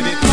get it.